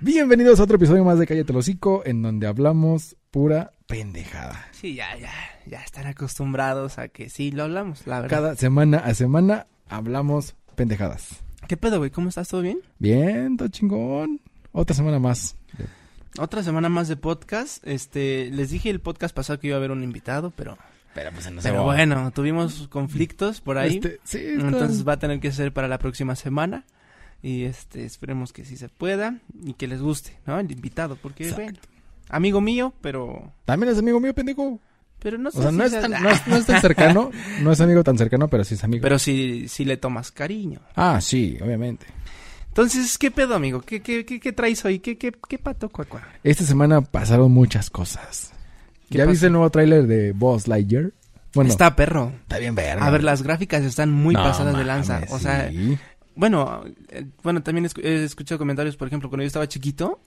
Bienvenidos a otro episodio más de Cállate el Hocico, en donde hablamos pura pendejada. Sí, ya, ya, ya están acostumbrados a que sí lo hablamos, la verdad. Cada semana a semana hablamos pendejadas. ¿Qué pedo, güey? ¿Cómo estás? ¿Todo bien? Bien, todo chingón. Otra semana más. Otra semana más de podcast. Este, les dije el podcast pasado que iba a haber un invitado, pero, Pero pues no pero bueno, tuvimos conflictos por ahí. Este, sí, está- entonces va a tener que ser para la próxima semana. Y este, esperemos que sí se pueda y que les guste, ¿no? El invitado, porque Exacto. bueno, amigo mío, pero También es amigo mío, pendejo. pero no sé O sea, si no es, tan, no, es, no es tan cercano, no es amigo tan cercano, pero sí es amigo. pero sí, sí le tomas cariño. Ah, sí, obviamente. Entonces, ¿qué pedo, amigo? ¿Qué, qué, qué, qué traes hoy? ¿Qué, qué, qué pato, cuacua? Esta semana pasaron muchas cosas. ¿Qué ¿Ya pasó? viste el nuevo tráiler de Boss Lightyear? Bueno, Está perro. está bien verga. A ver, las gráficas están muy No pasadas de lanza. O sea, sí. Bueno, eh, bueno, también he escuchado comentarios, por ejemplo, cuando yo estaba chiquito,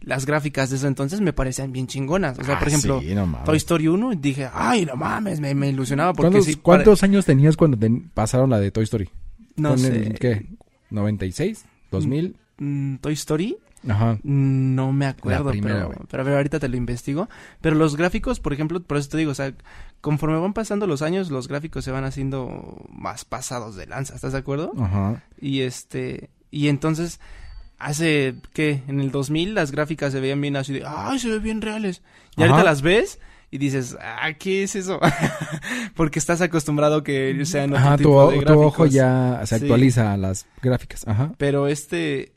las gráficas de ese entonces me parecían bien chingonas. O sea, Ah, por ejemplo, sí, no mames. Toy Story 1, dije, ay, no mames, me, me ilusionaba porque ¿Cuántos, sí. cuántos años tenías cuando pasaron la de Toy Story? No ¿Con sé. el ¿Qué? ¿96? ¿2000? mm, Toy Story, Ajá. no me acuerdo, primera, pero, pero a ver, ahorita te lo investigo. Pero los gráficos, por ejemplo, por eso te digo, o sea, conforme van pasando los años, los gráficos se van haciendo más pasados de lanza, ¿estás de acuerdo? Ajá. Y este, y entonces, hace, ¿qué? En el 2000 las gráficas se veían bien así de, ay, se ven bien reales. Y Ajá. ahorita las ves y dices, ah, ¿qué es eso? Porque estás acostumbrado que sean otro Ajá, tu, tipo de tu ojo ya se Sí. actualiza a las gráficas. Ajá. Pero este,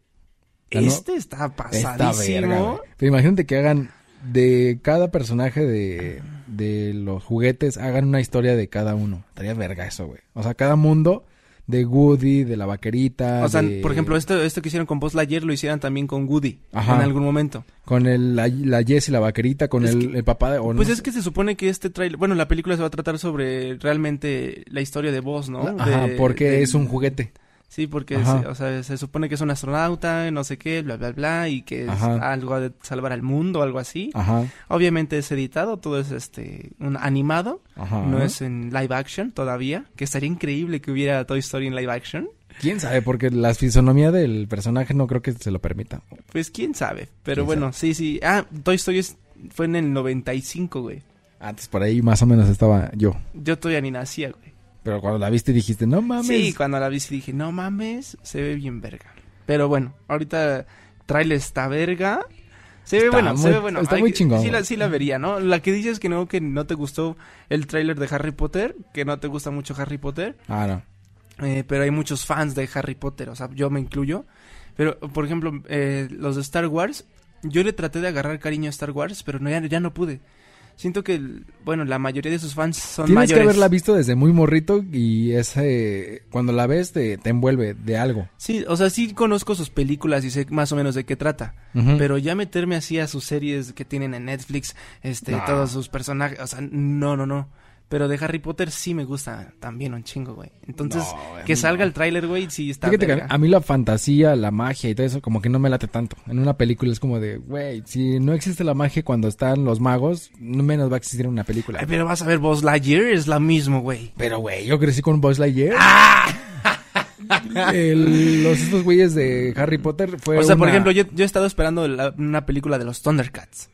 no- este está Está pasadísimo. verga, güey. Pero imagínate que hagan de cada personaje de, de los juguetes, hagan una historia de cada uno. Estaría verga eso, güey. O sea, cada mundo de Woody, de la vaquerita. o sea, de- por ejemplo, esto, esto que hicieron con Buzz Lightyear lo hicieran también con Woody Ajá. en algún momento. Con el, la, la Jessie, la vaquerita, con el, que- el papá de... o no Pues sé. es que se supone que este trailer, bueno, la película se va a tratar sobre realmente la historia de Buzz, ¿no? Ajá, De- porque es un juguete. Sí, porque se, o sea, se supone que es un astronauta, no sé qué, bla, bla, bla, y que es Ajá. algo de salvar al mundo, algo así. Ajá, Obviamente es editado, todo es este un animado, ajá. no es en live action todavía, que estaría increíble que hubiera Toy Story en live action. ¿Quién sabe? Porque la fisonomía del personaje no creo que se lo permita. Pues quién sabe, pero ¿Quién bueno, sí, sí. Ah, Toy Story es- fue en el 95, güey. Antes por ahí más o menos estaba yo. Yo todavía ni nacía, güey. Pero cuando la viste dijiste, no mames. Sí, cuando la vi sí dije, no mames, se ve bien verga. Pero bueno, ahorita trailer está verga. Se ve Está bueno, muy- se ve bueno. está muy chingón, Sí la, güey. sí la vería, ¿no? La que dices que no, que no te gustó el tráiler de Harry Potter, que no te gusta mucho Harry Potter, Ah, no. eh, pero hay muchos fans de Harry Potter, o sea, yo me incluyo. Pero, por ejemplo, eh, los de Star Wars, yo le traté de agarrar cariño a Star Wars, pero no, ya, ya no pude. Siento que, bueno, la mayoría de sus fans son Tienes mayores. que haberla visto desde muy morrito y ese cuando la ves te, te envuelve de algo. Sí, o sea, sí conozco sus películas y sé más o menos de qué trata. Pero ya meterme así a sus series que tienen en Netflix, este, No. todos sus personajes, o sea, no, no, no. Pero de Harry Potter sí me gusta también un chingo, güey. Entonces, No, güey, que no. salga el tráiler, güey, sí está Fíjate que verga. a mí la fantasía, la magia y todo eso como que no me late tanto. En una película es como de, güey, si no existe la magia cuando están los magos, no menos va a existir en una película. Ay, pero vas a ver Buzz Lightyear, es la mismo, güey. Pero, güey, yo crecí con Buzz Lightyear. ¡Ah! El- los estos güeyes de Harry Potter fue o sea, por ejemplo, yo, yo he estado esperando la- una película de los Thundercats.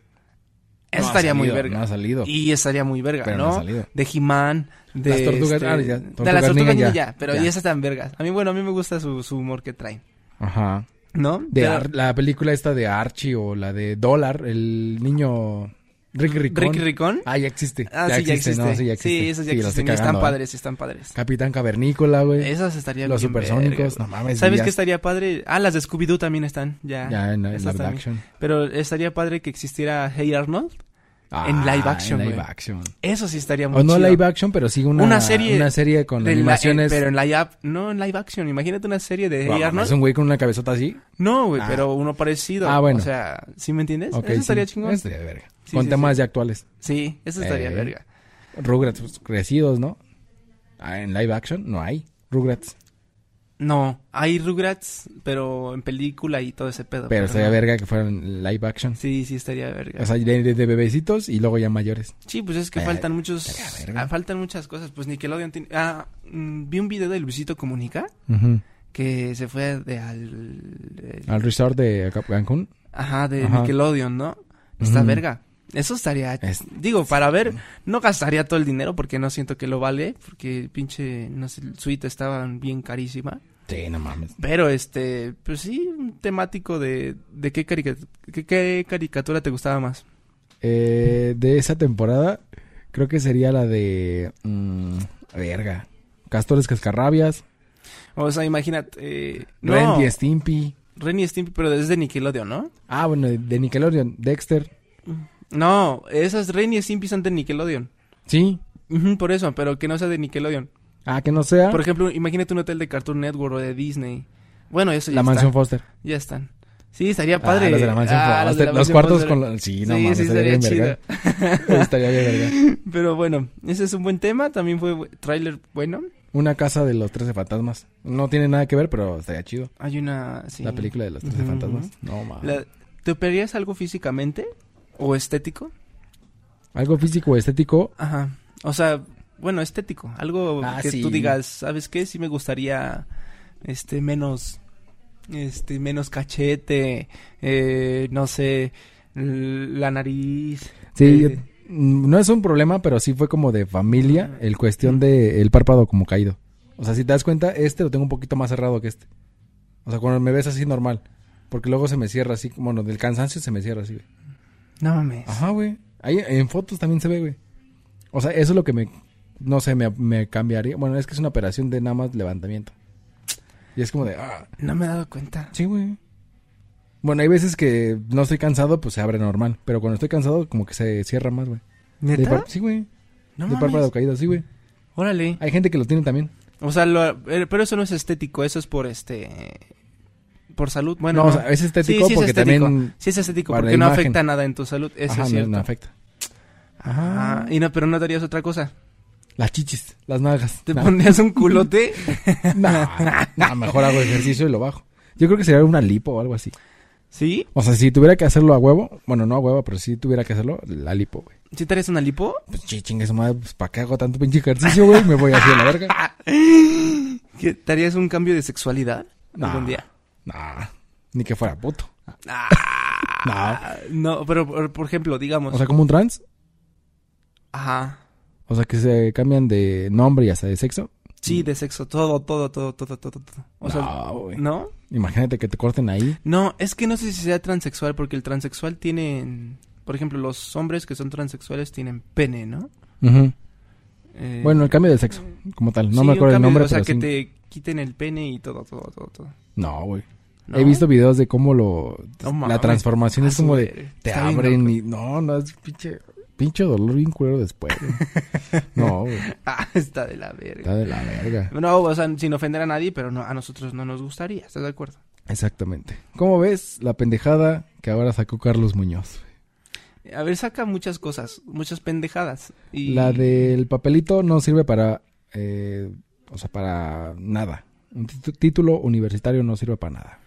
Eso No estaría muy verga. no ha salido. Y estaría muy verga, Pero no ¿no? ha salido. De He-Man, de... Las tortugas- este, ah, ya, de las tortugas ninja, ya. pero Ya. y esas están vergas. A mí, bueno, a mí me gusta su, su humor que traen, Ajá. ¿no? De Pero- la película esta de Archie o la de Dólar, el niño Ricky Ricón. Ricky Ricón. Ah, ya existe. Ah, sí, ya existe. no, sí, ya existe. Sí, esos ya Sí, existen. están ¿eh? padres, están padres. Capitán Cavernícola, güey. Esas estarían Los bien supersónicos, vergas, no mames, ¿Sabes qué estaría padre? Ah, las de Scooby-Doo también están, ya. Ya en, en live action. Pero estaría padre que existiera Hey Arnold. Ah, En live action, En live action. Eso sí estaría muy O no chido. live action, pero sí una, Una serie Una serie con De la- animaciones. eh, pero en live no en live action. Imagínate una serie de Guau, Arnold. Es un güey con una cabezota así. No, güey, Ah. pero uno parecido. Ah, bueno. O sea, ¿sí me entiendes? Eso sí. estaría chingón. Eso estaría de verga. Sí, con sí, temas ya actuales. Sí, eso estaría Eh. verga. Rugrats pues, crecidos, ¿no? Ah, en live action no hay. Rugrats. No, hay Rugrats, pero en película y todo ese pedo. Pero estaría no. verga que fueran live action. Sí, sí, estaría verga. O sea, de, bebecitos y luego ya mayores. sí, pues es que eh, faltan muchos... ah, faltan muchas cosas. Pues Nickelodeon tiene... Ah, mm, vi un video de Luisito Comunica que se fue de al... el- Al resort de Cancún. ajá, de Ajá. Nickelodeon, ¿no? Está verga. Eso estaría... Es- Digo, para ver, no gastaría todo el dinero porque no siento que lo vale, porque pinche, no sé, suite estaba bien carísima. Sí, no mames. Pero este, pues sí, un temático de, de qué, carica- qué, qué caricatura te gustaba más. Eh, de esa temporada, creo que sería la de. mm, verga. Castores Cascarrabias. O sea, imagínate, eh, no, Ren y Stimpy. Ren y Stimpy, pero desde Nickelodeon, ¿no? Ah, bueno, de Nickelodeon. Dexter. No, esas Ren y Stimpy son de Nickelodeon. Sí. Por eso, pero que no sea de Nickelodeon. Ah, que no sea. Por ejemplo, imagínate un hotel de Cartoon Network o de Disney. Bueno, eso ya la está. mansión Foster. Ya están. Sí, estaría padre. Ah, los de la mansión Ah, Foster. de la Los cuartos Foster. con la... Sí, no sí, mames. sí, estaría estaría bien chido. verga. estaría bien verga. Pero bueno, ese es un buen tema. También fue tráiler bueno. Una casa de los 13 fantasmas. No tiene nada que ver, pero estaría chido. Hay una... sí. La película de los 13 Ujú. fantasmas. No mames. ¿Te operarías algo físicamente? ¿O estético? Algo físico o estético. Ajá. O sea, bueno, estético. Algo Ah, que sí. tú digas, ¿sabes qué? Sí me gustaría, este, menos, este, menos cachete, eh, no sé, la nariz. Sí, eh, mm, no es un problema, pero sí fue como de familia. El cuestión de el párpado como caído. O sea, si te das cuenta, este lo tengo un poquito más cerrado que este. O sea, cuando me ves así normal. Porque luego se me cierra así, como no, del cansancio se me cierra así. No mames. Ajá, güey. Ahí en fotos también se ve, güey. O sea, eso es lo que me, no sé, me, me cambiaría. Bueno, es que es una operación de nada más levantamiento. Y es como de, ah, No me he dado cuenta. sí, güey. Bueno, hay veces que no estoy cansado, pues se abre normal. Pero cuando estoy cansado, como que se cierra más, güey. De ¿Neta? par- Sí, güey. No de mames. párpado caído, sí, güey. Órale. Hay gente que lo tiene también. O sea, lo- eh, pero eso no es estético, eso es por este... Por salud. Bueno, no, no. o sea, es estético Sí, sí es porque estético. también... Sí es estético, porque no afecta nada en tu salud, eso Ajá, es no, cierto. no afecta. Ajá. Y no, pero no darías otra cosa. Las chichis, las nalgas. ¿Te pondrías un culote? Nah, nah, mejor hago ejercicio y lo bajo. Yo creo que sería una lipo o algo así. ¿Sí? O sea, si tuviera que hacerlo a huevo, bueno, no a huevo, pero si tuviera que hacerlo, la lipo, güey. ¿Sí te harías una lipo? Pues sí, chingue su madre, pues ¿para qué hago tanto pinche ejercicio, güey? Me voy así a la verga. ¿Que ¿Te harías un cambio de sexualidad algún día? Nah, ni que fuera puto. Ah, No. no, pero por, ejemplo, digamos... O sea, como un trans. Ajá. O sea, que se cambian de nombre y hasta de sexo. Sí, de sexo, todo, todo, todo, todo, todo, todo. O sea, no, güey. ¿no? Imagínate que te corten ahí. No, es que no sé si sea transexual, porque el transexual tiene... Por ejemplo, los hombres que son transexuales tienen pene, ¿no? Eh, Bueno, el cambio de sexo, como tal. No sí, me acuerdo el nombre, O sea, pero que te quiten el pene y todo, todo, todo, todo. No, güey. ¿No? He visto videos de cómo lo... No la transformación es su como de... Te abren y... No, no, es pinche... Pinche dolor bien culero después. No, güey. Ah, está de la verga. Está de la verga. No, o sea, sin ofender a nadie, pero no, a nosotros no nos gustaría, ¿estás de acuerdo? Exactamente. ¿Cómo ves la pendejada que ahora sacó Carlos Muñoz? A ver, saca muchas cosas, muchas pendejadas. Y... La del papelito no sirve para... eh, o sea, para nada. Un título universitario no sirve para nada.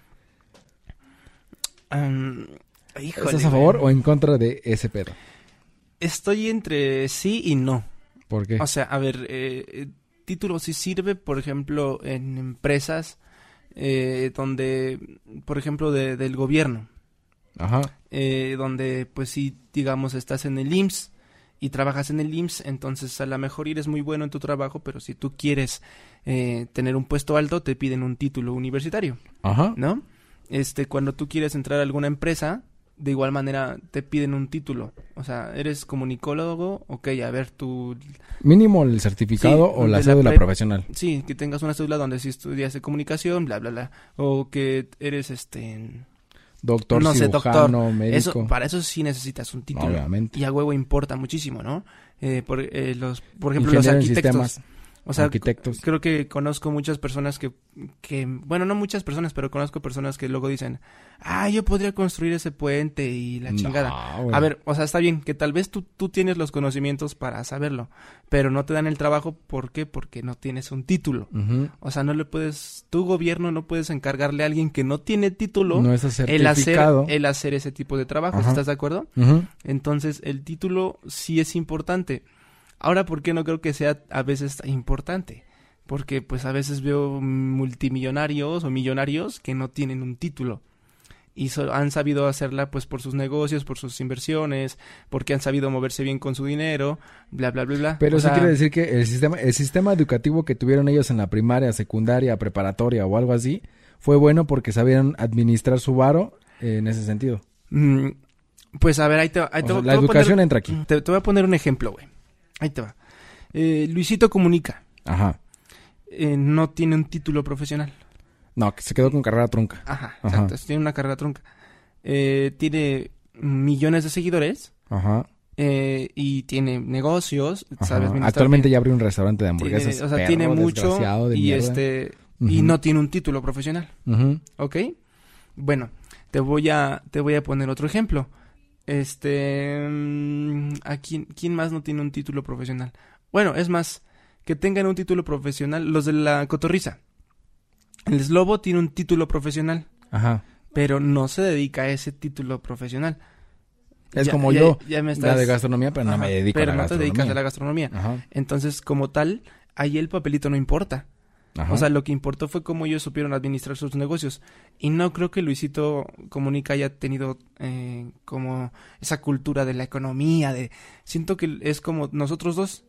Am, híjole, ¿Estás a favor o en contra de ese pedo? Estoy entre sí y no. ¿Por qué? O sea, a ver, eh, eh, título sí sirve, por ejemplo, en empresas eh, donde, por ejemplo, de- del gobierno, Ajá. eh, donde pues sí, digamos, estás en el IMSS y trabajas en el IMSS, entonces a lo mejor eres muy bueno en tu trabajo, pero si tú quieres eh, tener un puesto alto, te piden un título universitario, Ajá. ¿no? Este, cuando tú quieres entrar a alguna empresa, de igual manera te piden un título. O sea, eres comunicólogo, ok, a ver, tú Mínimo el certificado Sí, o la cédula profesional. Sí, que tengas una cédula donde sí estudiaste comunicación, bla, bla, bla. O que eres, este... Doctor, No sé, cirujano, médico. Eso, para eso sí necesitas un título. Obviamente. Y a huevo importa muchísimo, ¿no? Eh, por, eh, los, por ejemplo, los Ingeniero arquitectos. O sea, arquitectos. creo que conozco muchas personas que, que, bueno, no muchas personas, pero conozco personas que luego dicen, ah, yo podría construir ese puente y la chingada. No. A ver, o sea, está bien que tal vez tú, tú tienes los conocimientos para saberlo, pero no te dan el trabajo, ¿por qué? Porque no tienes un título. O sea, no le puedes, tu gobierno no puedes encargarle a alguien que no tiene título No es el hacer, el hacer ese tipo de trabajos, Ajá. ¿estás de acuerdo? Entonces, el título sí es importante. Ahora, ¿por qué no creo que sea a veces importante? Porque pues a veces veo multimillonarios o millonarios que no tienen un título y so- han sabido hacerla pues por sus negocios, por sus inversiones, porque han sabido moverse bien con su dinero, bla bla bla bla. Pero O eso quiere decir que el sistema, el sistema educativo que tuvieron ellos en la primaria, secundaria, preparatoria o algo así, fue bueno porque sabían administrar su varo en ese sentido. mm, pues a ver, ahí te, O sea, la voy educación poner- entra aquí. Te, te voy a poner un ejemplo, güey. Ahí te va. Eh, Luisito Comunica Ajá. eh, no tiene un título profesional. No, que se quedó con carrera trunca. Ajá, Ajá. exacto. Tiene una carrera trunca. Eh, tiene millones de seguidores Ajá. eh, y tiene negocios. Actualmente bien. ya abrió un restaurante de Tiene- hamburguesas. o sea, perro, tiene mucho y mierda. este y no tiene un título profesional, Ujú. ¿ok? Bueno, te voy a te voy a poner otro ejemplo. Este, mm, ¿a quién, quién más no tiene un título profesional? Bueno, es más, que tengan un título profesional, los de la cotorriza. El Slobo tiene un título profesional, Ajá. pero no se dedica a ese título profesional. Es Ya- como ya- yo, ya me la estás- de gastronomía, pero no Ajá, me dedico pero a la no te gastronomía. dedicas a la gastronomía. Ajá. Entonces, como tal, ahí el papelito no importa. Ajá. O sea, lo que importó fue cómo ellos supieron administrar sus negocios. Y no creo que Luisito Comunica haya tenido eh, como esa cultura de la economía. de Siento que es como nosotros dos.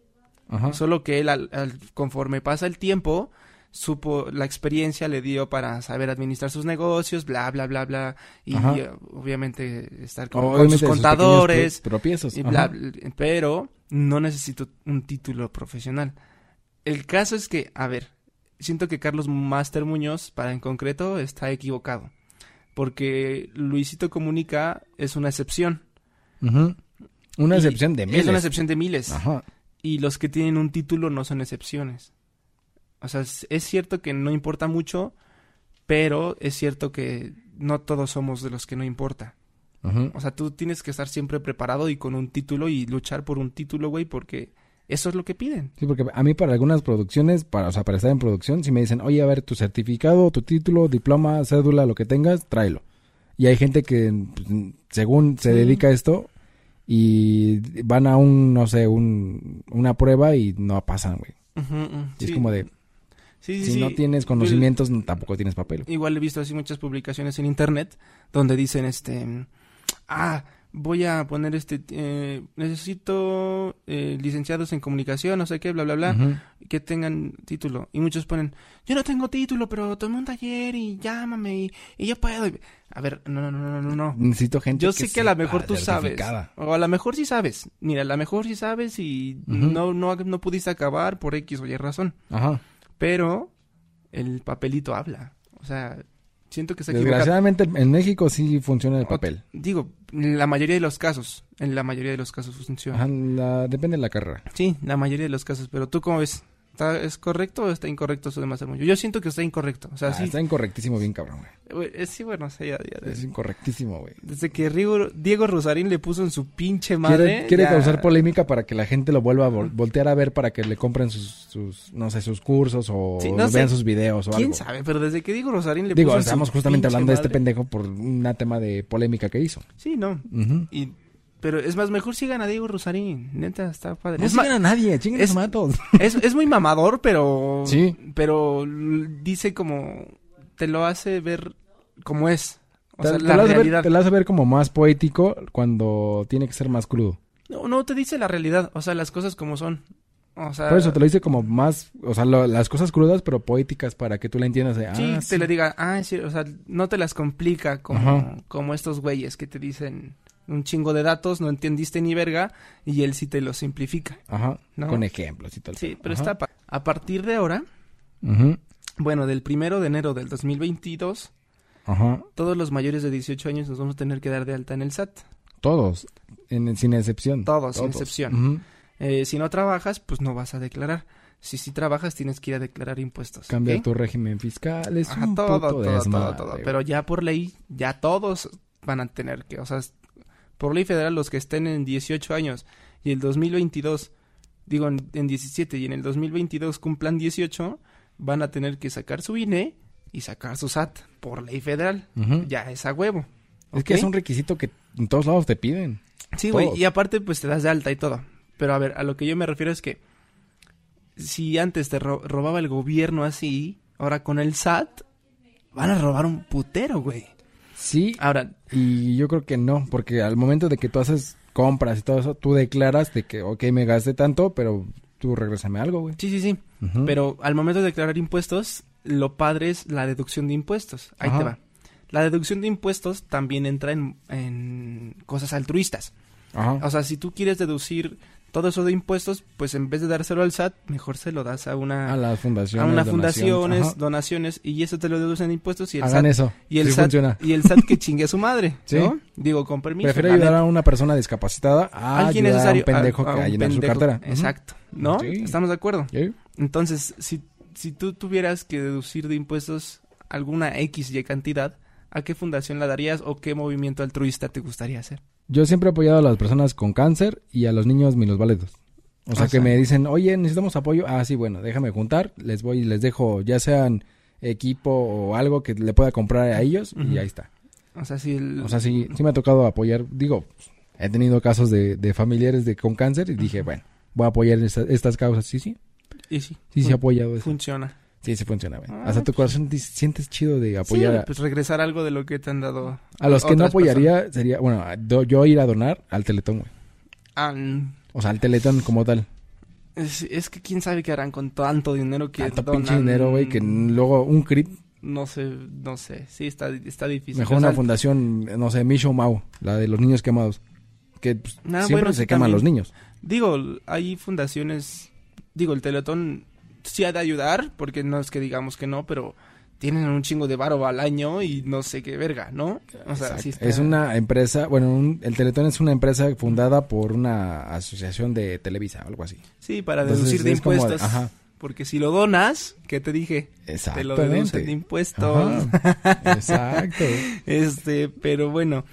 Ajá. Solo que él, al- al- conforme pasa el tiempo, supo, la experiencia le dio para saber administrar sus negocios, bla, bla, bla, bla. Y Ajá. obviamente estar con, Obviamente sus contadores. tropiezos. Y bla, pero no necesito un título profesional. El caso es que, a ver, siento que Carlos Master Muñoz, para en concreto, está equivocado. Porque Luisito Comunica es una excepción. Una Y excepción de miles. Es una excepción de miles. Ajá. Y los que tienen un título no son excepciones. O sea, es, cierto que no importa mucho, pero es cierto que no todos somos de los que no importa. Ujú. O sea, tú tienes que estar siempre preparado y con un título y luchar por un título, güey, porque eso es lo que piden. Sí, porque a mí para algunas producciones, para, o sea, para estar en producción, si me dicen, oye, a ver, tu certificado, tu título, diploma, cédula, lo que tengas, tráelo. Y hay gente que, pues, según se Sí. dedica a esto, y van a un, no sé, un, una prueba y no pasan, güey. Y es como de, Sí, si no tienes conocimientos, no- tampoco tienes papel. Igual he visto así muchas publicaciones en internet donde dicen, este, ah, voy a poner este, eh, necesito eh, licenciados en comunicación, no sé qué, bla, bla, bla. Que tengan título. Y muchos ponen, yo no tengo título, pero tomé un taller y llámame y, y yo puedo. A ver, no, no, no, no, no. Necesito gente Yo sé que a lo mejor tú sabes. O a lo mejor sí sabes. Mira, a lo mejor sí sabes y no, no, no pudiste acabar por X o Y razón. Ajá. Pero el papelito habla. O sea, siento que se equivoca. Desgraciadamente en México sí funciona el papel. Digo, en la mayoría de los casos. En la mayoría de los casos funciona. Ajá, la- depende de la carrera. Sí, la mayoría de los casos. Pero tú cómo ves? ¿Está, ¿Es correcto o está incorrecto eso de Master Muñoz? Yo siento que está incorrecto. O sea, Ah, sí. Está incorrectísimo bien cabrón, güey. eh, sí, bueno, o sea, ya- ya- Es incorrectísimo, güey. desde que Rigo- Diego Rosarín le puso en su pinche madre. Quiere, causar polémica para que la gente lo vuelva a vol- voltear a ver para que le compren sus, sus no sé, sus cursos o Sí, no vean sé. sus videos o ¿Quién algo. sabe? Pero desde que Diego Rosarín le Digo, puso en su estamos justamente hablando de este pendejo por un tema de polémica que hizo. Sí, no. Ujú. Y, pero es más, mejor sigan a Diego Rosarín. Neta, está padre. No es, sigan a nadie, chinguen es- matos. es, es muy mamador, pero. Sí. Pero dice como. Te lo hace ver como es. O Te, sea, te la lo hace ver, realidad. te lo hace ver como más poético cuando tiene que ser más crudo. No, no te dice la realidad. O sea, las cosas como son. O sea. Por eso te lo dice como más, o sea, lo- las cosas crudas pero poéticas para que tú la entiendas de, ah, Sí, te le diga, ah, sí, o sea, no te las complica como, Ajá. como estos güeyes que te dicen un chingo de datos, no entendiste ni verga, y él sí te lo simplifica. Ajá, ¿no? con ejemplos y tal. Sí, pero Ajá. está... A partir de ahora, bueno, del primero de enero del 2022, Ajá, todos los mayores de 18 años nos vamos a tener que dar de alta en el SAT. todos, en, sin excepción. Todos, sin excepción. Eh, si no trabajas, pues no vas a declarar. Si sí trabajas, tienes que ir a declarar impuestos. Cambia ¿ok? tu régimen fiscal, es Ajá, un todo, puto todo, desmadre, todo, todo. Pero ya por ley, ya todos van a tener que, o sea, por ley federal los que estén en 18 años y el 2022, digo en, en 17 y en el 2022 cumplan 18, van a tener que sacar su INE y sacar su SAT por ley federal. Ya es a huevo. Es que es un requisito que en todos lados te piden. Sí, güey, y aparte pues te das de alta y todo. Pero a ver, a lo que yo me refiero es que si antes te ro- robaba el gobierno así, ahora con el SAT van a robar un putero, güey. Sí, Ahora, y yo creo que no, porque al momento de que tú haces compras y todo eso, tú declaras de que, ok, me gasté tanto, pero tú regrésame algo, güey. sí, sí, sí. Pero al momento de declarar impuestos, lo padre es la deducción de impuestos. Ahí Ajá. te va. La deducción de impuestos también entra en, en cosas altruistas. Ajá. O sea, si tú quieres deducir todo eso de impuestos, pues en vez de dárselo al SAT, mejor se lo das a una a las fundaciones. a donaciones, fundaciones, donaciones y eso te lo deducen en impuestos y el Hagan SAT eso. y el sí SAT funciona. y el SAT que chingue a su madre, Sí. ¿no? Digo, con permiso. Prefiero ayudar a una persona discapacitada a alguien necesario a un pendejo a- a que a llenar su cartera. Exacto, ¿no? Sí. ¿Estamos de acuerdo? Entonces, si si tú tuvieras que deducir de impuestos alguna X y cantidad, ¿a qué fundación la darías o qué movimiento altruista te gustaría hacer? Yo siempre he apoyado a las personas con cáncer y a los niños minusválidos. O sea, O que me dicen, oye, necesitamos apoyo. Ah, sí, bueno, déjame juntar. Les voy y les dejo, ya sean equipo o algo que le pueda comprar a ellos y ahí está. O sea, el- O sea, sí, sí me ha tocado apoyar. Digo, he tenido casos de, de familiares de con cáncer y dije, bueno, voy a apoyar esta- estas causas. Sí, sí, y sí, sí, sí fun- apoyado eso. funciona. Sí, sí funciona, güey. Ah, Hasta tu corazón te sientes chido de Sí, apoyar a- pues regresar algo de lo que te han dado. a, los que no apoyaría. Sería, bueno, yo ir a donar al Teletón, güey. Ah, O sea, al Teletón como tal. es, es que quién sabe qué harán con tanto dinero que Tanto donan. pinche dinero, güey, que luego un CRIP, No sé, no sé. Sí, está, está difícil. mejor O una fundación, no sé, Misho Mau, la de los niños quemados. Que pues, siempre bueno, se sí, queman también. los niños. Digo, hay fundaciones. Digo, el Teletón sí ha de ayudar, porque no es que digamos que no, pero tienen un chingo de varo al año y no sé qué verga, ¿no? O sea, Exacto. sí está- Es una empresa, bueno, un- el Teletón es una empresa fundada por una asociación de Televisa, algo así. Sí, para Entonces, deducir de impuestos. ajá. Porque si lo donas, ¿qué te dije? Te lo deducen de impuestos. Ajá. Exacto. Este, pero bueno.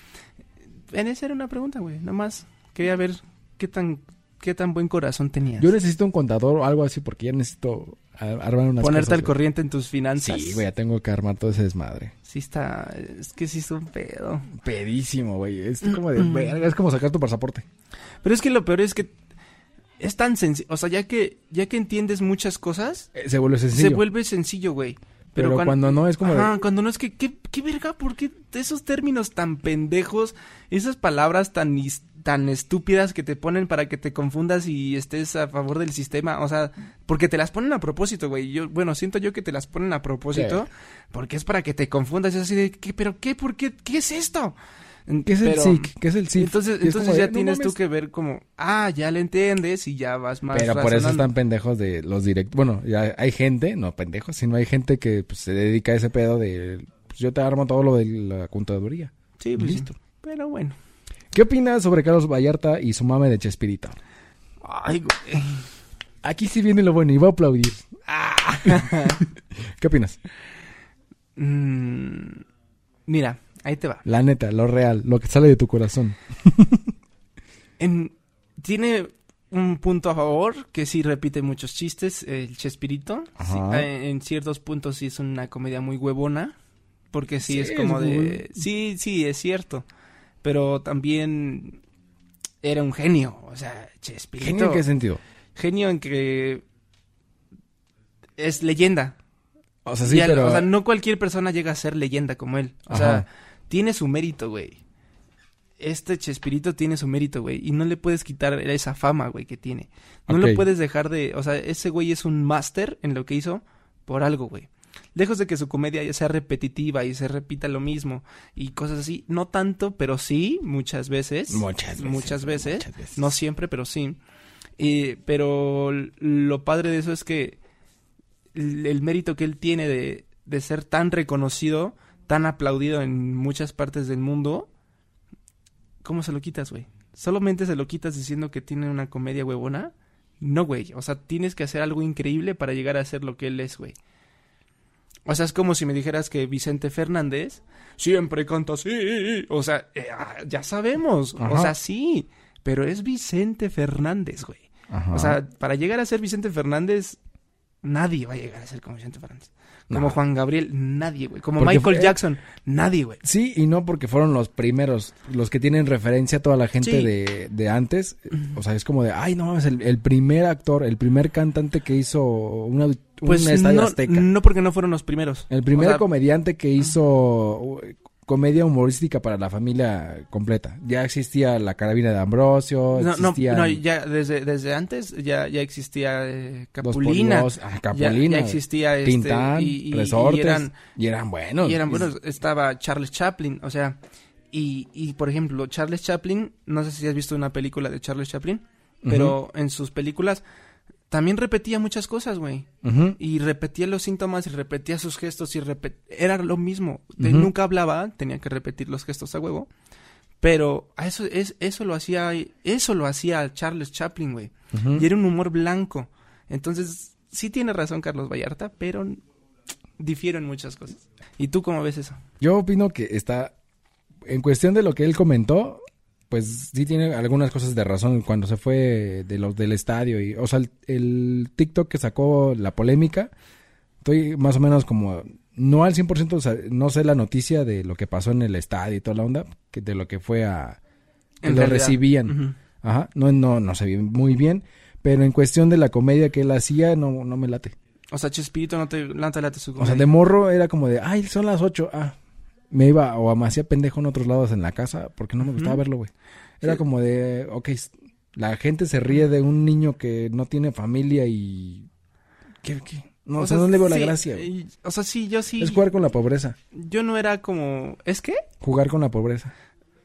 En esa era una pregunta, güey. Nada más. Quería ver qué tan, qué tan buen corazón tenías. Yo necesito un contador o algo así porque ya necesito armar unas Ponerte cosas, al corriente en tus finanzas. Sí, güey, ya tengo que armar todo ese desmadre. Sí está, es que sí es un pedo. Pedísimo, güey. Es como de verga, es como sacar tu pasaporte. Pero es que lo peor es que es tan sencillo, o sea, ya que ya que entiendes muchas cosas, Eh, Se vuelve sencillo. se vuelve sencillo, güey. pero cuan- cuando no es como de- Ajá, cuando no es que ¿qué, qué verga, ¿por qué esos términos tan pendejos, esas palabras tan tan estúpidas que te ponen para que te confundas y estés a favor del sistema, o sea, porque te las ponen a propósito, güey. Yo bueno, siento yo que te las ponen a propósito porque es para que te confundas, es así de ¿qué, pero qué, por qué, qué es esto? ¿Qué es el SIC? ¿Qué es el SIC? Entonces, entonces de, ya no tienes tú mames. que ver como, ah, ya le entiendes y ya vas más Pero por eso están pendejos de los directos. Bueno, ya hay gente, no pendejos, sino hay gente que pues, se dedica a ese pedo de... Pues yo te armo todo lo de la contaduría. Sí, pues sí. Listo. Pero bueno. ¿Qué opinas sobre Carlos Vallarta y su mame de Chespirito? Ay, güey. Aquí sí viene lo bueno y voy a aplaudir. ¿Qué opinas? Mm, mira, ahí te va. La neta, lo real, lo que sale de tu corazón. En- tiene un punto a favor, que sí repite muchos chistes, el Chespirito. Sí, eh, en ciertos puntos sí es una comedia muy huevona, porque sí, Sí, es como es de... muy- Sí, sí, es cierto. Pero también era un genio, o sea, Chespirito... ¿Genio en qué sentido? genio en que es leyenda. O sea, sí, Y al- pero... O sea, no cualquier persona llega a ser leyenda como él. O Ajá. sea, tiene su mérito, güey. Este Chespirito tiene su mérito, güey. Y no le puedes quitar esa fama, güey, que tiene. No lo puedes dejar de... O sea, ese güey es un máster en lo que hizo por algo, güey. Lejos de que su comedia ya sea repetitiva y se repita lo mismo y cosas así. No tanto, pero sí, muchas veces. Muchas veces. Muchas veces. muchas veces. No siempre, pero sí. Y- pero lo padre de eso es que el, el mérito que él tiene de, de ser tan reconocido, tan aplaudido en muchas partes del mundo, ¿cómo se lo quitas, güey? ¿Solamente se lo quitas diciendo que tiene una comedia huevona? No, güey. O sea, tienes que hacer algo increíble para llegar a ser lo que él es, güey. O sea, es como si me dijeras que Vicente Fernández siempre canta así. O sea, eh, ah, ya sabemos. O sea, sí. Pero es Vicente Fernández, güey. Ajá. O sea, para llegar a ser Vicente Fernández, Nadie va a llegar a ser como Vicente Fernández. Como No. Juan Gabriel, nadie, güey. Como Porque Michael fue- Jackson, nadie, güey. Sí y no porque fueron los primeros, los que tienen referencia a toda la gente Sí. de, de antes. O sea, es como de, ay, no mames, el, el primer actor, el primer cantante que hizo una, un Pues estadio no, azteca. no porque no fueron los primeros. El primer O sea, comediante que hizo uh, comedia humorística para la familia completa. Ya existía la carabina de Ambrosio, No, no, existían no, ya desde, desde antes ya, ya existía eh, Capulina. Ah, Ya, Capulina, ya existía este, Tintán, y, y- Resortes, y eran, y eran buenos. y eran buenos. Estaba Charles Chaplin, o sea, y, y por ejemplo, Charles Chaplin, no sé si has visto una película de Charles Chaplin, pero en sus películas también repetía muchas cosas, güey. Y repetía los síntomas y repetía sus gestos y repet... era lo mismo. Nunca hablaba, tenía que repetir los gestos a huevo. Pero eso, es, eso lo hacía, eso lo hacía Charles Chaplin, güey. Y era un humor blanco. Entonces, sí tiene razón Carlos Vallarta, pero difiero en muchas cosas. ¿Y tú cómo ves eso? Yo opino que está, en cuestión de lo que él comentó, pues sí tiene algunas cosas de razón cuando se fue de los del estadio y, o sea, el, el TikTok que sacó la polémica, estoy más o menos como, no al 100%, o sea, no sé la noticia de lo que pasó en el estadio y toda la onda, que de lo que fue a, que En lo realidad. recibían. Ajá, no, no, no sé muy bien, pero en cuestión de la comedia que él hacía, no, no me late. O sea, Chespirito no te, no te late su O sea, comedia. de morro era como de, ay, son las ocho, ah. Me iba o me hacía pendejo en otros lados en la casa porque no me gustaba verlo, güey. Era Sí. como de, ok, la gente se ríe de un niño que no tiene familia y... ¿Qué, qué? No, O o sea, sea, no le veo la sí, gracia. güey. y- O sea, sí, yo sí. Es jugar con la pobreza. Yo no era como... ¿Es qué? Jugar con la pobreza.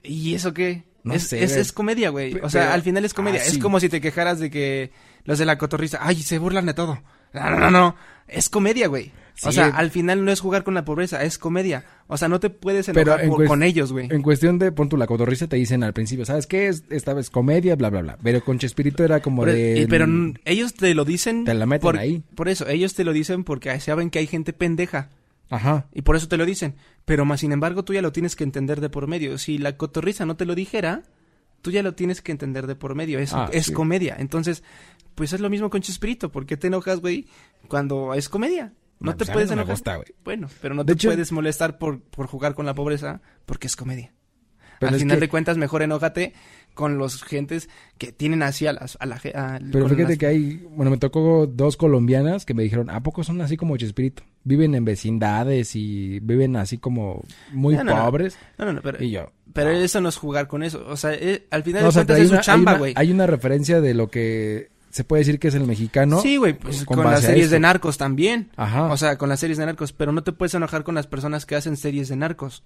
¿Y eso qué? No es, sé, es, es comedia, güey. O sea, pero- al final es comedia. Ah, Es como si te quejaras de que los de la cotorriza, ay, se burlan de todo. No, no, no, no. Es comedia, güey. O sea, al final no es jugar con la pobreza, es comedia. O sea, no te puedes Pero enojar por- con ellos, güey. En cuestión de, pon tú la cotorriza, te dicen al principio, ¿sabes qué? Es, esta vez comedia, bla, bla, bla. Pero con Chespirito era como e, de... y- pero ellos te lo dicen. Te la meten por, ahí. Por eso, ellos te lo dicen porque saben que hay gente pendeja. Ajá. Y por eso te lo dicen. Pero más sin embargo, tú ya lo tienes que entender de por medio. Si la cotorriza no te lo dijera, tú ya lo tienes que entender de por medio. Es, Ah, es sí. comedia. Entonces, pues es lo mismo con Chespirito. ¿Por qué te enojas, güey, cuando es comedia? No te pues mí puedes no me enojar. gusta, güey. Bueno, pero no De te hecho- puedes molestar por, por jugar con la pobreza porque es comedia. Pero Al final que- de cuentas, mejor enójate con los gentes que tienen así a las... A la, a- Pero fíjate las- que hay, bueno, me tocó dos colombianas que me dijeron, ¿a poco son así como Chespirito? Viven en vecindades y viven así como muy No, no, no. pobres. No, no, no, pero... Y yo, Pero eso no es jugar con eso. O sea, eh, al final no, o de sea, cuentas es su una, hay chamba, güey. hay una referencia de lo que se puede decir que es el mexicano. Sí, güey, pues con las series de narcos también. Ajá. O sea, con las series de narcos. Pero no te puedes enojar con las personas que hacen series de narcos.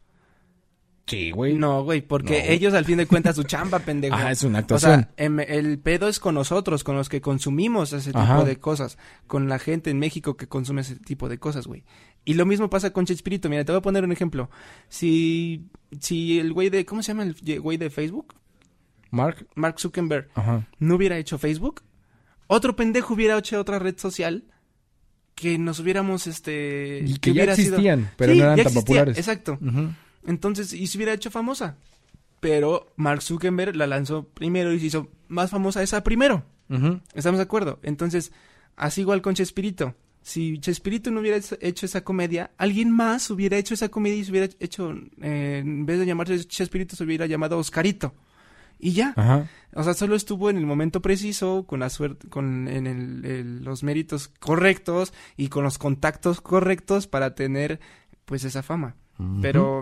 sí, güey. No, güey, porque No. ellos al fin de cuentas su chamba, pendejo. Ajá, es una O actuación. sea, em- el pedo es con nosotros, con los que consumimos ese tipo de cosas. Con la gente en México que consume ese tipo de cosas, güey. Y lo mismo pasa con Chespirito. Mira, te voy a poner un ejemplo. Si, si el güey de, ¿cómo se llama el güey de Facebook? Mark. Mark Zuckerberg Ajá. no hubiera hecho Facebook, otro pendejo hubiera hecho otra red social que nos hubiéramos, este... Y que ya sido- existían, pero Sí, no eran tan existía, populares. Exacto. Entonces, y se hubiera hecho famosa. Pero Mark Zuckerberg la lanzó primero y se hizo más famosa esa primero. ¿Estamos de acuerdo? Entonces, así igual con Chespirito. Si Chespirito no hubiera hecho esa comedia, alguien más hubiera hecho esa comedia y se hubiera hecho, eh, en vez de llamarse Chespirito, se hubiera llamado Oscarito. Y ya. Ajá. O sea, solo estuvo en el momento preciso, con la suerte, con en el- el- los méritos correctos y con los contactos correctos para tener, pues, esa fama. Pero,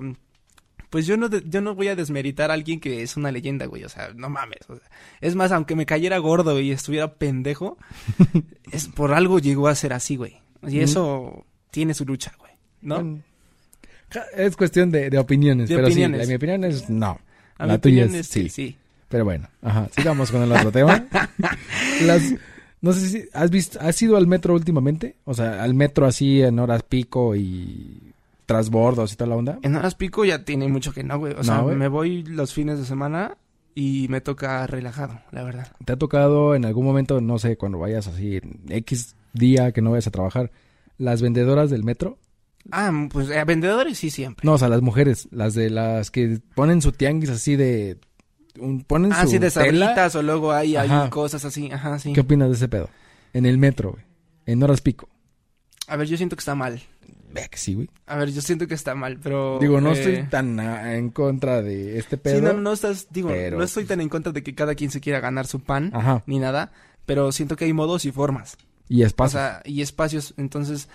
pues yo no, de- yo no voy a desmeritar a alguien que es una leyenda, güey. O sea, no mames. o sea, es más, aunque me cayera gordo y estuviera pendejo, es por algo llegó a ser así, güey. Y eso tiene su lucha, güey. ¿No? Bueno, Es cuestión de, de opiniones. De pero opiniones. sí, la- mi opinión es no. A la mi tuya opinión es es sí. sí. Pero bueno, ajá, sigamos con el otro tema. Las, no sé si has visto, ¿has ido al metro últimamente? O sea, al metro así en horas pico y trasbordos y toda la onda. En horas pico ya tiene mucho que no, güey. O No, sea, güey. me voy los fines de semana y me toca relajado, la verdad. ¿Te ha tocado en algún momento, no sé, cuando vayas así en X día que no vayas a trabajar, las vendedoras del metro? Ah, pues eh, vendedores sí siempre. No, o sea, las mujeres, las de las que ponen su tianguis así de... un- ponen ah, su sí, de tela. o luego hay, hay cosas así. Ajá, sí. ¿Qué opinas de ese pedo? En el metro, güey. En horas pico. A ver, yo siento que está mal. Vea que sí, güey. A ver, yo siento que está mal, pero... Digo, no eh, estoy tan en contra de este pedo. Sí, no, no estás, digo, pero- no estoy tan en contra de que cada quien se quiera ganar su pan, Ajá. ni nada, pero siento que hay modos y formas. Y O espacio. sea, y espacios. Entonces,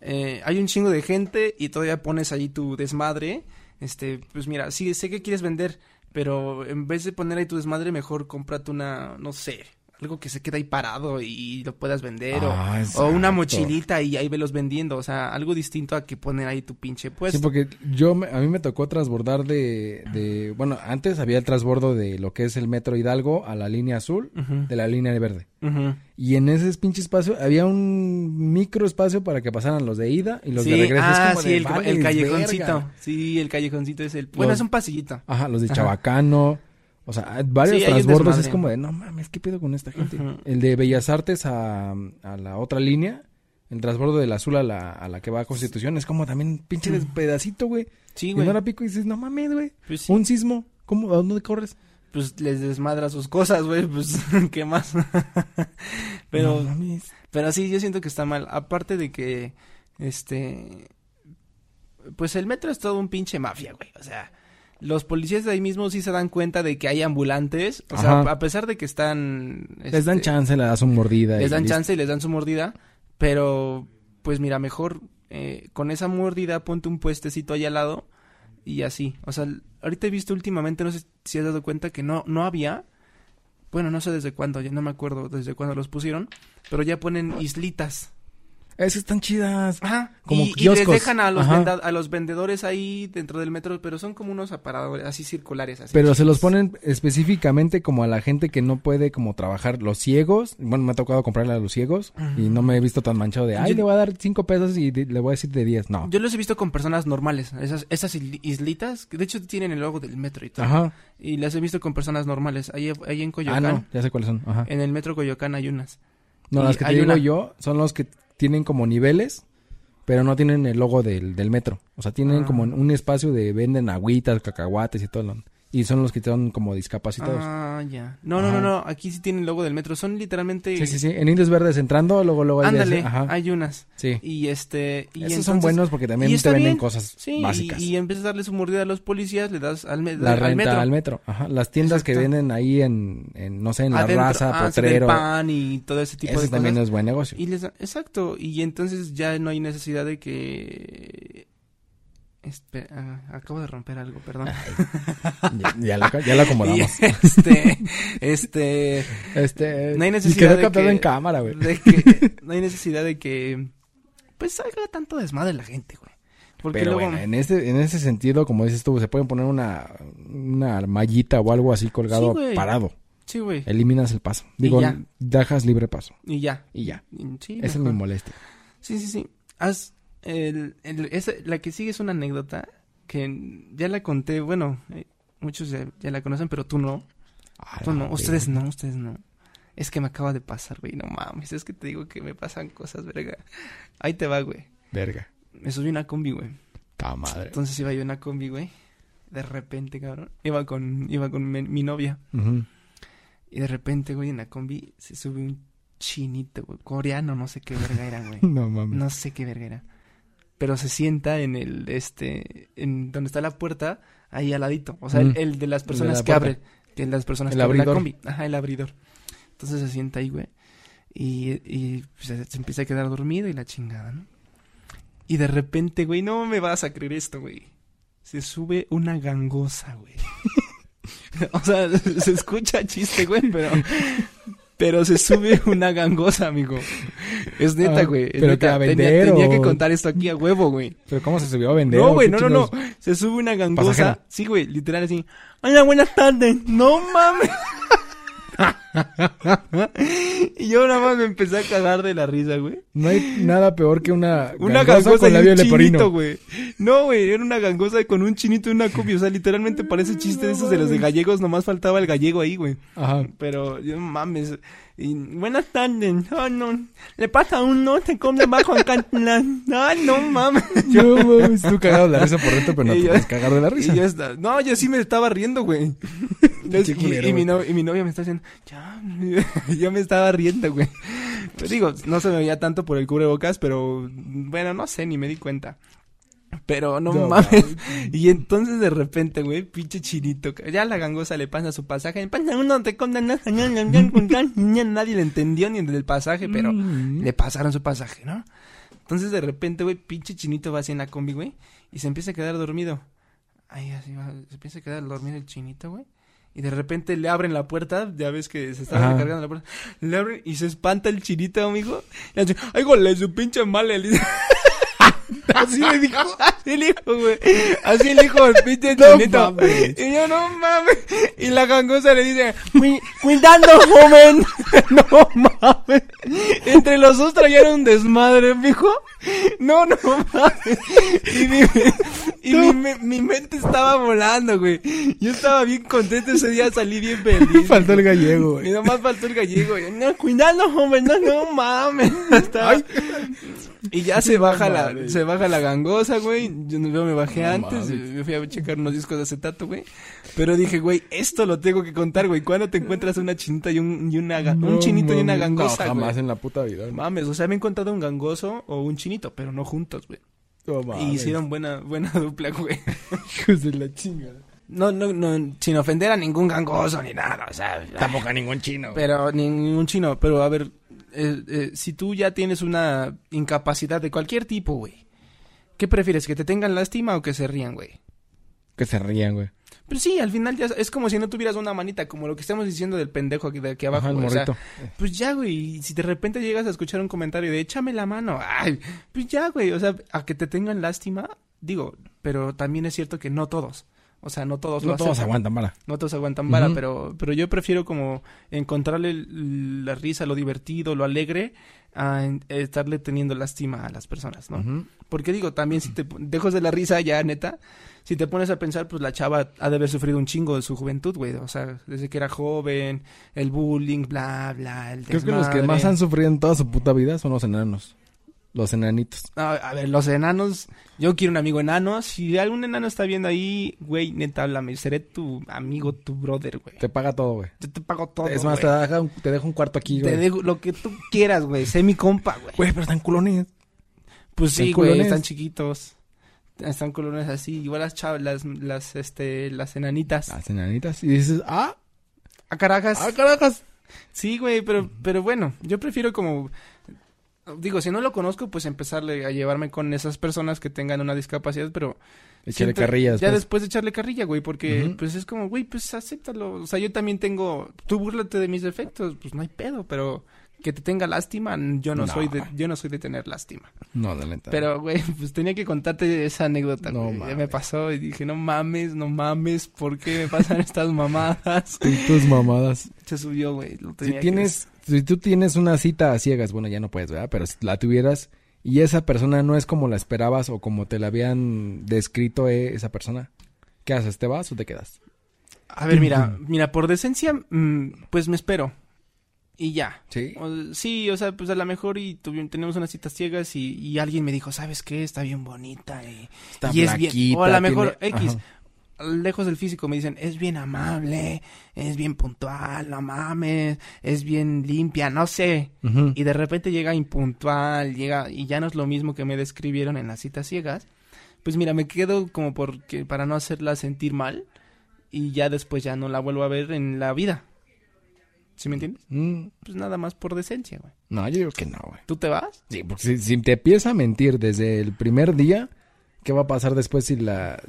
eh, hay un chingo de gente y todavía pones ahí tu desmadre. Este, pues mira, sí, sé que quieres vender, pero en vez de poner ahí tu desmadre, mejor cómprate una, no sé, algo que se quede ahí parado y lo puedas vender. o- Ah, o, una mochilita y ahí velos vendiendo. O sea, algo distinto a que poner ahí tu pinche puesto. Sí, porque yo, me- a mí me tocó transbordar de, de, bueno, antes había el transbordo de lo que es el metro Hidalgo a la línea azul, de la línea verde. Y en ese pinche espacio había un micro espacio para que pasaran los de ida y los sí, de regreso. Es ah, como sí, de, el, "Vales el callejoncito. verga". Sí, el callejoncito es el... Bueno, Los- es un pasillito. Ajá, los de Ajá. O sea, varios Sí, transbordos. Es como de, no mames, ¿qué pedo con esta gente? El de Bellas Artes a, a la otra línea. El transbordo del azul a la, a la que va a Constitución. Es como también pinche Ujú. pedacito, güey. Sí, Y güey. no la pico y dices, no mames, güey. Pues sí. Un sismo. ¿Cómo? ¿A dónde corres? pues les desmadra sus cosas, güey, pues qué más. pero No mames. pero sí yo siento que está mal, aparte de que este pues el metro es todo un pinche mafia, güey, o sea, los policías de ahí mismo sí se dan cuenta de que hay ambulantes, o sea, a pesar de que están Les dan este, chance, le das su mordida. les dan listo. chance y les dan su mordida, pero pues mira, mejor eh, con esa mordida ponte un puestecito ahí al lado y así. O sea, ahorita he visto últimamente, no sé si has dado cuenta que no, no había, bueno, no sé desde cuándo, ya no me acuerdo desde cuándo los pusieron, pero ya ponen islitas. Esas están chidas. Ajá. Como y, y les dejan a los, venda- a los vendedores ahí dentro del metro, pero son como unos aparadores así circulares. Así Pero se los ponen específicamente como a la gente que no puede como trabajar. Los ciegos, bueno, me ha tocado comprarle a los ciegos y no me he visto tan manchado de, ay, Yo- le voy a dar cinco pesos y de- le voy a decir de diez. No. Yo los he visto con personas normales, esas, esas isli- islitas, que de hecho tienen el logo del metro y todo. Ajá. Y las he visto con personas normales. Ahí, ahí en Ah, Coyoacán, no, ya sé cuáles son. Ajá. en el metro Coyoacán hay unas. No, y las que te digo una- yo son los que tienen como niveles, pero no tienen el logo del, del metro. O sea, tienen Ah. como un espacio de venden agüitas, cacahuates y todo. lo- Y son los que son como discapacitados. Ah, ya. No, no, Ajá. no, no. Aquí sí tienen logo del metro. Son literalmente. Sí, sí, sí. En Indios Verdes entrando, luego, luego hay Ándale, ese- Ajá. hay unas. Sí. Y este. Y Esos entonces- son buenos porque también te venden bien. cosas Sí, básicas. y, vez de darle su mordida a los policías, le das al, me- la al renta metro. al metro. Ajá. Las tiendas que venden ahí en, en, no sé, en la raza, Ah, sí, potrero. pan y todo ese tipo de también cosas. es buen negocio. Y les da- exacto, y entonces ya no hay necesidad de que... Espe- ah, acabo de romper algo, perdón. ya, ya lo, ya acomodamos. Y este, este, este, no hay necesidad de que- en cámara, güey. de que, no hay necesidad de que, pues salga tanto desmadre la gente, güey. Porque Pero luego, bueno, en ese, en ese sentido, como dices tú, se pueden poner una, una mallita o algo así colgado Sí, parado. sí, güey, Eliminas el paso. Digo, dejas libre paso. y ya. Y ya. Sí, Esa es mi molestia. Sí, sí, sí. Haz el, el- esa- la que sigue es una anécdota que ya la conté, bueno, eh, muchos ya, ya la conocen, pero tú no. A Tú no, ustedes no, ustedes no. Es que me acaba de pasar, güey, no mames, es que te digo que me pasan cosas, verga. Ahí te va, güey. Verga. Me subí una combi, güey. Ta madre. Entonces iba yo en una combi, güey. De repente, cabrón. Iba con, iba con mi, mi novia. Y de repente, güey, en la combi se sube un chinito, güey. Coreano, no sé qué verga era, güey. No mames. No sé qué verga era. Pero se sienta en el, este, en donde está la puerta, ahí al ladito. O sea, Mm. el, el de las de personas la que abren. Que las personas El que abren la abridor. combi. Ajá, el abridor. Entonces se sienta ahí, güey. Y, y pues, se, se empieza a quedar dormido y la chingada, ¿no? Y de repente, güey, no me vas a creer esto, güey. Se sube una gangosa, güey. o sea, se escucha chiste, güey, pero... Pero se sube una gangosa, amigo. Es neta, Ah, güey. es ¿pero neta. qué, a Tenía- vender tenía, o- que contar esto aquí a huevo, güey. Pero ¿cómo se subió a vender? No, güey, no, no, no. Se sube una gangosa. Pasajera. Sí, güey, literal así. Hola, buenas tardes. No mames. Y yo nada más me empecé a cagar de la risa, güey. No hay nada peor que una, Una gangosa con y labio un leporino. chinito, güey. No, güey, era una gangosa con un chinito y una copia. O sea, literalmente parece chiste de esos de los de gallegos. Nomás faltaba el gallego ahí, güey. Ajá. Pero, yo, mames. Y, buenas tardes. Ah, no. Le pasa a uno, se come bajo Cantlán. Ah, no mames. Yo, mames, tú cagado de la risa por dentro, pero no te puedes cagar de la risa. Y yo está, no, yo sí me estaba riendo, güey. Y, culero, y mi no- y mi novia me está diciendo, ya, yo me estaba riendo, güey. Digo, no se me veía tanto por el cubrebocas, pero bueno, no sé, ni me di cuenta. Pero no, No mames. Y entonces de repente, güey, pinche chinito. Ya la gangosa le pasa su pasaje. Pasa uno, te Nadie le entendió ni del pasaje, pero Mm. le pasaron su pasaje, ¿no? Entonces de repente, güey, pinche chinito va así en la combi, güey, y se empieza a quedar dormido. Ahí así va, se empieza a quedar dormido el chinito, güey. Y de repente le abren la puerta, ya ves que se está Ajá. recargando la puerta. Le abren y se espanta el chinito, amigo. Y hace, ay, gole, su pinche male. Así le dijo. Así le dijo, güey. Así le dijo el pinche No mames. Y yo, no mames. Y la gangosa le dice, "Cui- cuidando, joven. no mames. Entre los dos traían un desmadre, mijo. No, no mames. Y, mi, y mi, me- mi mente estaba volando, güey. Yo estaba bien contento ese día, salí bien feliz. Faltó el gallego, Y güey. nomás faltó el gallego. Y, no, cuidando, joven, no, no mames. Estaba- Ay. Y ya se baja la, se baja la gangosa, güey. Yo, no- yo me bajé No antes, me fui a checar unos discos de acetato, güey. Pero dije, güey, esto lo tengo que contar, güey. ¿Cuándo te encuentras una chinita y un, y una, ga- un No chinito y una gangosa, No, güey? jamás en la puta vida. güey. Mames, o sea, me he encontrado un gangoso o un chinito, pero no juntos, güey. No Y hicieron buena, buena dupla, güey. Hijos de la chingada. No, no, no, sin ofender a ningún gangoso ni nada, o sea. Tampoco a ningún chino. Pero ningún chino, pero a ver, eh, eh, si tú ya tienes una incapacidad de cualquier tipo, güey, ¿qué prefieres? ¿Que te tengan lástima o que se rían, güey? Que se rían, güey. Pues sí, al final ya es como si no tuvieras una manita, como lo que estamos diciendo del pendejo aquí, de aquí abajo, Ajá, el güey, o sea, morrito. pues ya, güey, y si de repente llegas a escuchar un comentario de échame la mano, ay, pues ya, güey, o sea, a que te tengan lástima, digo, pero también es cierto que no todos, o sea, no todos lo No todos aceptan. aguantan mala. No todos aguantan vara, pero, pero yo prefiero como encontrarle la risa, lo divertido, lo alegre, a estarle teniendo lástima a las personas, ¿no? Porque digo, también si te dejas de la risa ya, neta, si te pones a pensar, pues la chava ha de haber sufrido un chingo de su juventud, güey. O sea, desde que era joven, el bullying, bla, bla, el Creo que los que desmadre. más han sufrido en toda su puta vida son los enanos. Los enanitos. A, a ver, los enanos, yo quiero un amigo enano. Si algún enano está viendo ahí, güey, neta, háblame. Seré tu amigo, tu brother, güey. Te paga todo, güey. Yo te pago todo, es más, güey. te, un- te dejo un cuarto aquí, Te güey. dejo lo que tú quieras, güey. Sé mi compa, güey. Güey, pero están culones. Pues ¿Están sí, güey. culones? Están chiquitos. Están colones así. Igual las chavas, las, las, este, las enanitas. Las enanitas. Y dices, ah, A carajas. ah, carajas. Sí, güey, pero, pero bueno, yo prefiero como... Digo, si no lo conozco, pues empezarle a llevarme con esas personas que tengan una discapacidad, pero... Echarle siento- carrilla Ya después. después de echarle carrilla, güey, porque pues es como, güey, pues acéptalo. O sea, yo también tengo... Tú búrlate de mis defectos, pues no hay pedo, pero que te tenga lástima, yo no, No. soy de yo no soy de tener lástima. No, de neta. Pero, güey, pues tenía que contarte esa anécdota. No me pasó y dije, no mames, no mames, ¿por qué me pasan estas mamadas? Tus mamadas. Se subió, güey. lo Si tienes, si tú tienes una cita a ciegas, bueno, ya no puedes, ¿verdad? Pero si la tuvieras y esa persona no es como la esperabas o como te la habían descrito eh, esa persona, ¿qué haces? ¿Te vas o te quedas? A ver, mira, mira, por decencia, mm, pues me espero. Y ya. Sí. O- sí, o sea, pues a lo mejor y tenemos unas citas ciegas y, y alguien me dijo, ¿sabes qué? Está bien bonita y, Está y es bien. O a lo mejor tiene- X. Ajá. Lejos del físico me dicen, es bien amable, es bien puntual, no mames, es bien limpia, no sé. Y de repente llega impuntual, llega y ya no es lo mismo que me describieron en las citas ciegas. Pues mira, me quedo como porque para no hacerla sentir mal y ya después ya no la vuelvo a ver en la vida. ¿Sí me entiendes? Mm, Pues nada más por decencia, güey. No, yo digo que no, güey. ¿Tú te vas? Sí, porque si, si te empieza a mentir desde el primer día, ¿qué va a pasar después si la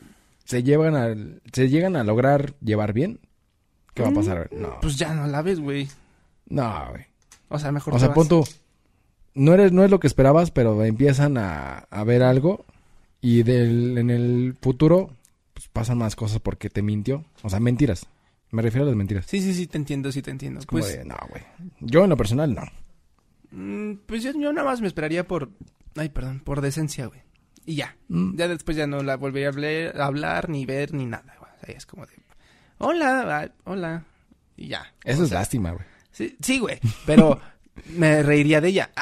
se llevan a se llegan a lograr llevar bien? ¿Qué va a pasar? No. Pues ya no la ves, güey. No, güey. O sea, mejor O sea, tú, no eres, no es lo que esperabas, pero empiezan a, a ver algo y del, en el futuro pues, pasan más cosas porque te mintió. O sea, mentiras. Me refiero a las mentiras. Sí, sí, sí, te entiendo, sí te entiendo. Es como Pues, de, no, güey. Yo en lo personal, no. mm, pues yo, yo nada más me esperaría por... Ay, perdón, por decencia, güey. Y ya. Mm. Ya después ya no la volvería a hablar, ni ver, ni nada. O sea, es como de... Hola, hola. Y ya. Eso O es sea, lástima, güey. Sí, sí, güey. Pero me reiría de ella.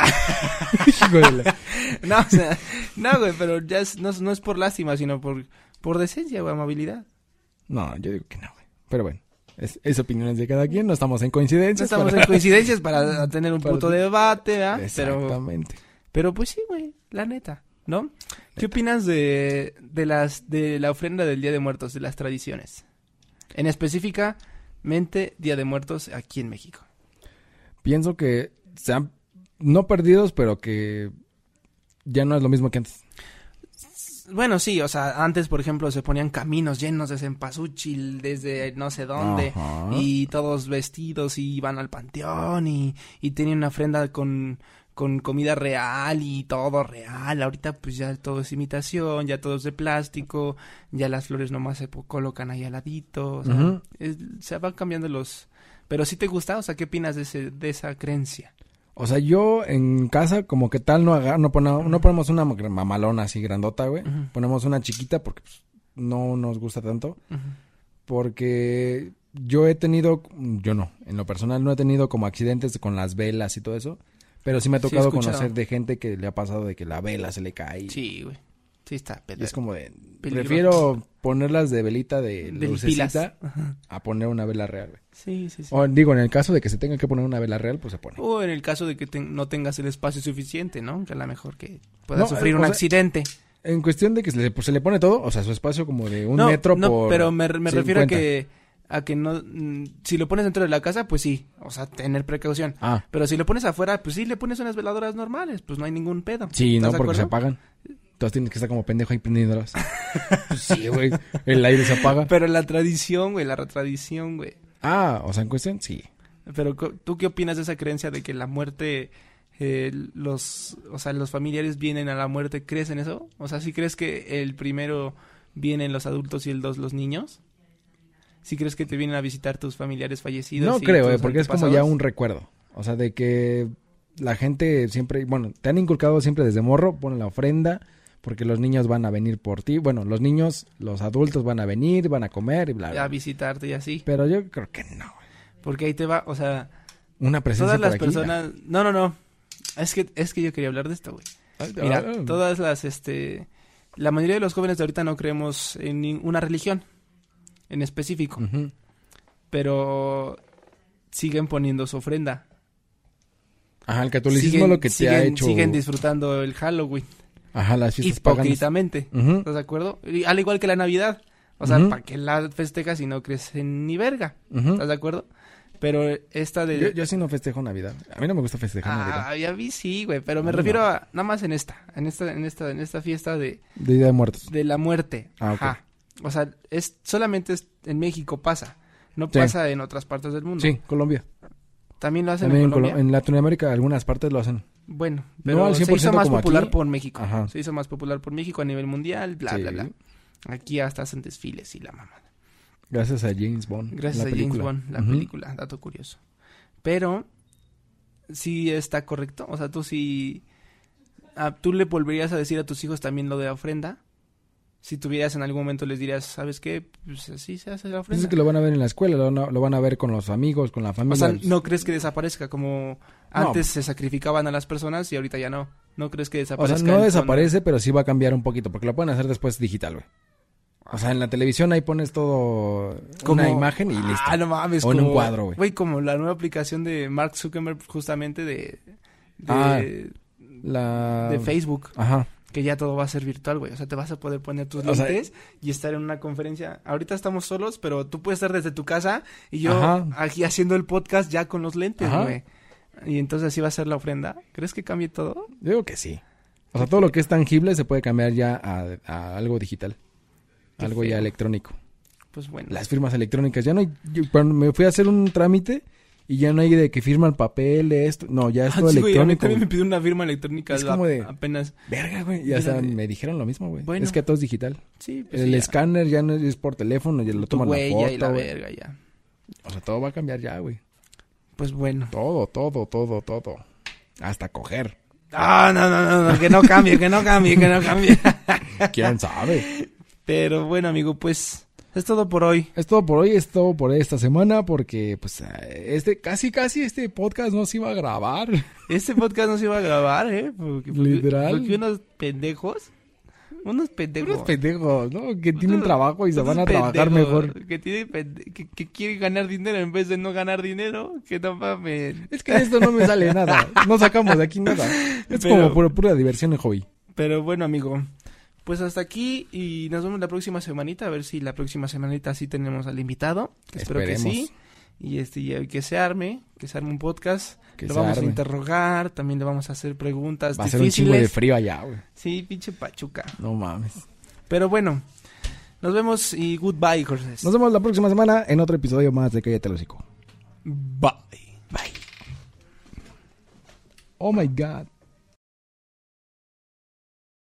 No, o sea, no, güey, pero ya es- no, es- no es por lástima, sino por, por decencia o amabilidad. No, yo digo que no, güey. Pero bueno. Es, es opiniones de cada quien, no estamos en coincidencia. No estamos en coincidencias para tener un puto debate, ¿verdad? Pero, Exactamente. pero pues sí, güey, la neta, ¿no? ¿Qué opinas de, de las de la ofrenda del Día de Muertos, de las tradiciones? En específicamente Día de Muertos aquí en México. Pienso que se han, no perdidos, pero que ya no es lo mismo que antes. Bueno, sí, o sea, antes, por ejemplo, se ponían caminos llenos de cempasúchil desde no sé dónde. Ajá. Y todos vestidos y iban al panteón y, y tenían una ofrenda con, con comida real y todo real. Ahorita pues ya todo es imitación, ya todo es de plástico, ya las flores nomás se colocan ahí al ladito. O sea, es- se van cambiando los... Pero si te gusta, o sea, ¿qué opinas de, ese, de esa creencia? O sea, yo en casa como que tal no haga, no, pone- no ponemos una mamalona así grandota, güey. Ponemos una chiquita porque pues, no nos gusta tanto. Porque yo he tenido, yo no, en lo personal no he tenido como accidentes con las velas y todo eso. Pero sí me ha tocado conocer de gente que le ha pasado de que la vela se le cae. Sí, güey. Sí está es como de, Peligro. prefiero ponerlas de velita de, De lucecita pilas. A poner una vela real, güey. Sí, sí, sí. O digo, en el caso de que se tenga que poner una vela real, pues se pone. O en el caso de que te- no tengas el espacio suficiente, ¿no? Que a lo mejor que puedas No, sufrir un sea, accidente. En cuestión de que se le, pues, se le pone todo, o sea, su espacio como de un no, metro no, por... pero me, me refiero a 50. que a que no mm, si lo pones dentro de la casa, pues sí, o sea, tener precaución. Ah, Pero si lo pones afuera, pues sí, le pones unas veladoras normales, pues no hay ningún pedo. sí, no, ¿Estás de porque se apagan. Entonces tienes que estar como pendejo ahí prendiéndolas. Pues sí, güey. El aire se apaga. Pero la tradición, güey, la tradición, güey. Ah, o sea, en cuestión, sí. Pero ¿tú qué opinas de esa creencia de que la muerte eh, los o sea, los familiares vienen a la muerte? ¿Crees en eso? O sea, ¿sí crees que el primero vienen los adultos y el dos los niños? ¿Sí crees que te vienen a visitar tus familiares fallecidos? No creo, eh, porque es como ya un recuerdo. O sea, de que la gente siempre, bueno, te han inculcado siempre desde morro, ponen la ofrenda, porque los niños van a venir por ti. Bueno, los niños, los adultos van a venir, van a comer y bla, bla. a visitarte y así. Pero yo creo que no. Porque ahí te va, o sea, Una presencia todas por las aquí, personas... No, no, no. Es que, es que yo quería hablar de esto, güey. Mira, Ah, todas las, este... La mayoría de los jóvenes de ahorita no creemos en ninguna religión en específico. pero siguen poniendo su ofrenda. Ajá, el catolicismo siguen, lo que te siguen, ha hecho. siguen disfrutando el Halloween. Ajá, las fiestas. Hipócritamente. Ujú, ¿Estás de acuerdo? Y al igual que la Navidad. O sea. ¿para qué la festejas si no crees en ni verga? ¿Estás de acuerdo? Pero esta de... Yo, yo sí no festejo Navidad. A mí no me gusta festejar Navidad. Ah, ya vi, sí, güey. Pero me No, refiero no. a... Nada más en esta. En esta, en esta, en esta fiesta de, De Día de Muertos. de la muerte. Ah, ok. Ajá. O sea, es, solamente es- en México pasa. No Sí. pasa en otras partes del mundo. Sí, Colombia. También lo hacen También en Colombia. Colo- en Latinoamérica algunas partes lo hacen. Bueno, No pero se 100% hizo más popular aquí. por México. Ajá. Se hizo más popular por México a nivel mundial, bla, Sí. bla, bla. Aquí hasta hacen desfiles y la mamá. Gracias a James Bond. Gracias a James. Bond, la película, dato curioso. Pero, sí está correcto. O sea, tú sí. ah, ¿Tú le volverías a decir a tus hijos también lo de la ofrenda? Si tuvieras en algún momento, les dirías, ¿sabes qué? Pues así se hace la Pues ofrenda. es que lo van a ver en la escuela, lo van a, lo van a ver con los amigos, con la O familia. sea, pues, ¿no crees que desaparezca? Como antes se sacrificaban a las personas y ahorita ya no. ¿No crees que o desaparezca? sea, no el- desaparece, pero sí va a cambiar un poquito, porque lo pueden hacer después digital, güey. O sea, en la televisión ahí pones todo Como- una imagen y listo. Ah, no mames. O en un cuadro, güey. Güey, como la nueva aplicación de Mark Zuckerberg justamente de... De, Ah. La... de Facebook. Ajá. Que ya todo va a ser virtual, güey. O sea, te vas a poder poner tus O sea, lentes y estar en una conferencia. Ahorita estamos solos, pero tú puedes estar desde tu casa y yo Ajá. aquí haciendo el podcast ya con los lentes, güey. Y entonces así va a ser la ofrenda. ¿Crees que cambie todo? Yo digo que sí. O sea, todo lo que es tangible se puede cambiar ya a, a algo digital. Algo ya electrónico. Pues bueno. Las firmas electrónicas. Ya no hay... yo cuando me fui a hacer un trámite y ya no hay de que firma el papel, de esto. No, ya es Ah, todo sí, güey, a mí electrónico. también me pidió una firma electrónica Es la- como de- apenas. Verga, güey. Y hasta Mira, me dijeron lo mismo, güey. Bueno. Es que todo es digital. Sí, pues el ya. escáner ya no es por teléfono, ya lo toman la foto. y la güey. verga ya. O sea, todo va a cambiar ya, güey. Pues bueno. Todo, todo, todo, todo. Hasta coger. Ah, no, no, no, no, que no cambie, que no cambie, que no cambie. ¿Quién sabe? Pero bueno, amigo, pues es todo por hoy. Es todo por hoy, es todo por esta semana, porque pues este, casi, casi este podcast no se iba a grabar. Este podcast no se iba a grabar, ¿eh? Porque, Literal. Porque unos pendejos Unos pendejos. Unos pendejos, ¿no? Que tienen Unos- trabajo y se van a trabajar mejor. Que, tienen que, que quieren ganar dinero en vez de no ganar dinero. Que no mames. Es que de esto no me sale nada. No sacamos de aquí nada. Es Pero- como pura, pura diversión en hobby. Pero bueno, amigo. Pues hasta aquí y nos vemos la próxima semanita. A ver si la próxima semanita sí tenemos al invitado. Espero que sí. Y este, y que se arme, que se arme un podcast. Que lo vamos a interrogar, también le vamos a hacer preguntas Va a ser un chingo de frío allá, güey. Sí, pinche pachuca. No mames. Pero bueno, nos vemos y goodbye, Jorge. Nos vemos la próxima semana en otro episodio más de Cállate el hocico. Bye. Bye. Oh my god.